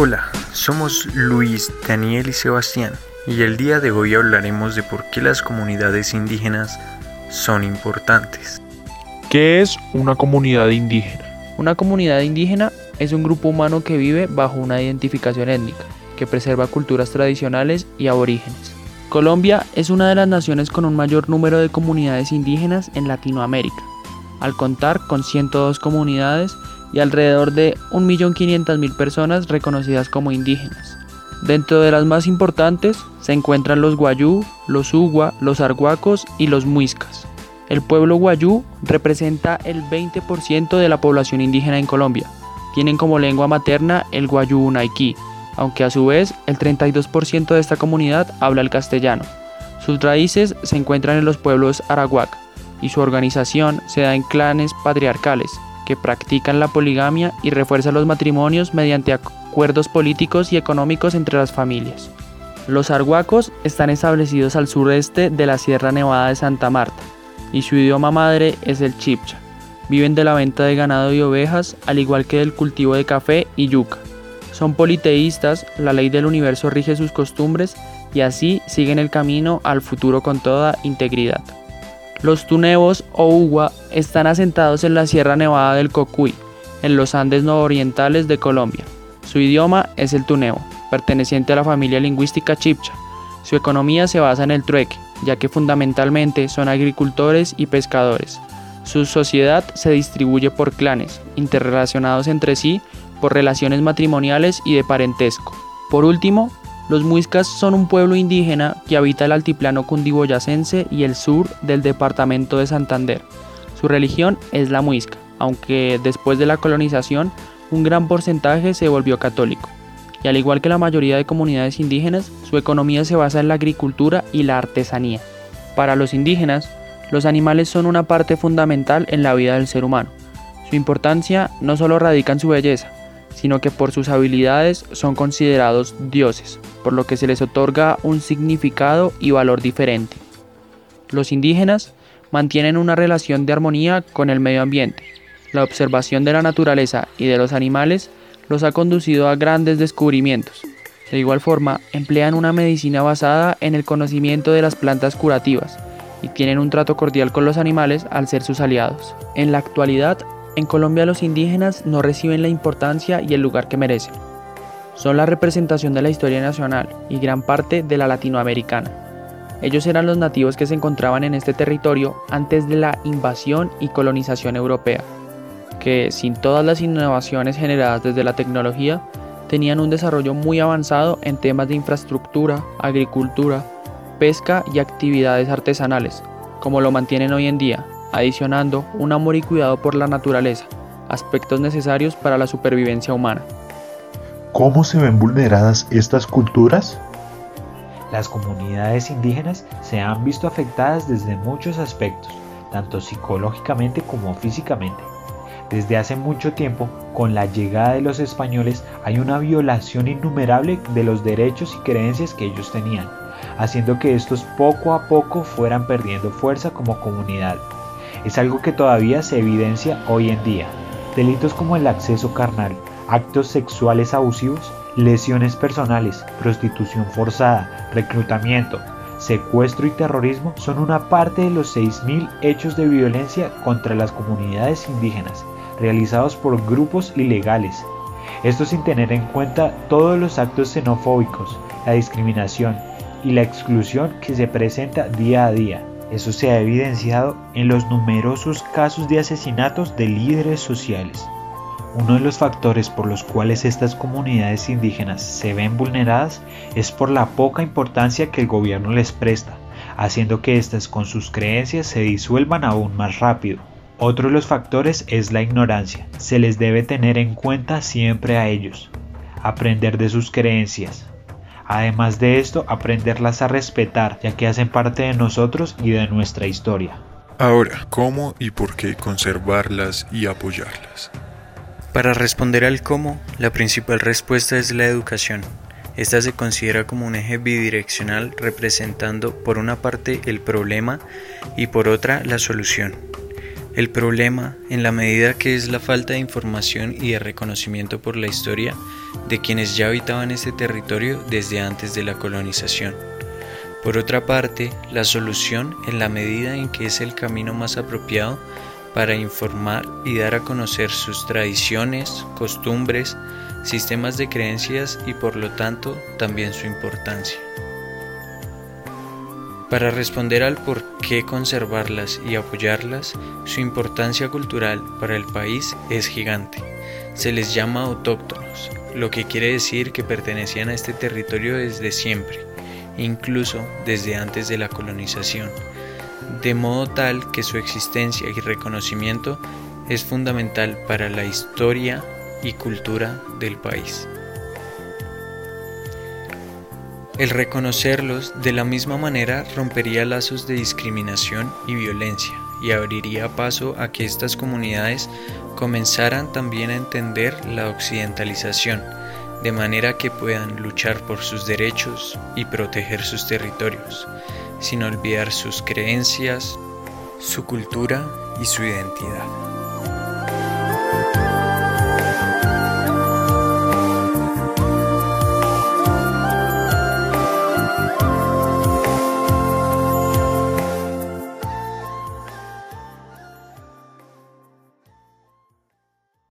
Hola, somos Luis, Daniel y Sebastián y el día de hoy hablaremos de por qué las comunidades indígenas son importantes. ¿Qué es una comunidad indígena? Una comunidad indígena es un grupo humano que vive bajo una identificación étnica, que preserva culturas tradicionales y aborígenes. Colombia es una de las naciones con un mayor número de comunidades indígenas en Latinoamérica, al contar con 102 comunidades y alrededor de 1.500.000 personas reconocidas como indígenas. Dentro de las más importantes se encuentran los guayú, los ugua, los arhuacos y los muiscas. El pueblo guayú representa el 20% de la población indígena en Colombia. Tienen como lengua materna el guayú unaiquí, aunque a su vez el 32% de esta comunidad habla el castellano. Sus raíces se encuentran en los pueblos arahuac y su organización se da en clanes patriarcales, que practican la poligamia y refuerzan los matrimonios mediante acuerdos políticos y económicos entre las familias. Los arhuacos están establecidos al sureste de la Sierra Nevada de Santa Marta y su idioma madre es el chipcha. Viven de la venta de ganado y ovejas, al igual que del cultivo de café y yuca. Son politeístas, la ley del universo rige sus costumbres y así siguen el camino al futuro con toda integridad. Los tunebos o ugua están asentados en la Sierra Nevada del Cocuy, en los Andes nororientales de Colombia. Su idioma es el tunebo, perteneciente a la familia lingüística chipcha. Su economía se basa en el trueque, ya que fundamentalmente son agricultores y pescadores. Su sociedad se distribuye por clanes, interrelacionados entre sí por relaciones matrimoniales y de parentesco. Por último, los muiscas son un pueblo indígena que habita el altiplano cundiboyacense y el sur del departamento de Santander. Su religión es la muisca, aunque después de la colonización un gran porcentaje se volvió católico. Y al igual que la mayoría de comunidades indígenas, su economía se basa en la agricultura y la artesanía. Para los indígenas, los animales son una parte fundamental en la vida del ser humano. Su importancia no solo radica en su belleza, sino que por sus habilidades son considerados dioses, por lo que se les otorga un significado y valor diferente. Los indígenas mantienen una relación de armonía con el medio ambiente. La observación de la naturaleza y de los animales los ha conducido a grandes descubrimientos. De igual forma, emplean una medicina basada en el conocimiento de las plantas curativas y tienen un trato cordial con los animales al ser sus aliados. En la actualidad, en Colombia los indígenas no reciben la importancia y el lugar que merecen. Son la representación de la historia nacional y gran parte de la latinoamericana. Ellos eran los nativos que se encontraban en este territorio antes de la invasión y colonización europea, que sin todas las innovaciones generadas desde la tecnología, tenían un desarrollo muy avanzado en temas de infraestructura, agricultura, pesca y actividades artesanales, como lo mantienen hoy en día, adicionando un amor y cuidado por la naturaleza, aspectos necesarios para la supervivencia humana. ¿Cómo se ven vulneradas estas culturas? Las comunidades indígenas se han visto afectadas desde muchos aspectos, tanto psicológicamente como físicamente. Desde hace mucho tiempo, con la llegada de los españoles, hay una violación innumerable de los derechos y creencias que ellos tenían, haciendo que estos poco a poco fueran perdiendo fuerza como comunidad es algo que todavía se evidencia hoy en día. Delitos como el acceso carnal, actos sexuales abusivos, lesiones personales, prostitución forzada, reclutamiento, secuestro y terrorismo son una parte de los 6.000 hechos de violencia contra las comunidades indígenas realizados por grupos ilegales. Esto sin tener en cuenta todos los actos xenofóbicos, la discriminación y la exclusión que se presenta día a día. Eso se ha evidenciado en los numerosos casos de asesinatos de líderes sociales. Uno de los factores por los cuales estas comunidades indígenas se ven vulneradas es por la poca importancia que el gobierno les presta, haciendo que éstas con sus creencias se disuelvan aún más rápido. Otro de los factores es la ignorancia. Se les debe tener en cuenta siempre a ellos, aprender de sus creencias, Además de esto, aprenderlas a respetar, ya que hacen parte de nosotros y de nuestra historia. Ahora, ¿cómo y por qué conservarlas y apoyarlas? Para responder al cómo, la principal respuesta es la educación. Esta se considera como un eje bidireccional representando por una parte el problema y por otra la solución. El problema, en la medida que es la falta de información y de reconocimiento por la historia de quienes ya habitaban este territorio desde antes de la colonización. Por otra parte, la solución en la medida en que es el camino más apropiado para informar y dar a conocer sus tradiciones, costumbres, sistemas de creencias y por lo tanto también su importancia. Para responder al por qué conservarlas y apoyarlas, su importancia cultural para el país es gigante. Se les llama autóctonos, lo que quiere decir que pertenecían a este territorio desde siempre, incluso desde antes de la colonización, de modo tal que su existencia y reconocimiento es fundamental para la historia y cultura del país. El reconocerlos de la misma manera rompería lazos de discriminación y violencia y abriría paso a que estas comunidades comenzaran también a entender la occidentalización, de manera que puedan luchar por sus derechos y proteger sus territorios, sin olvidar sus creencias, su cultura y su identidad.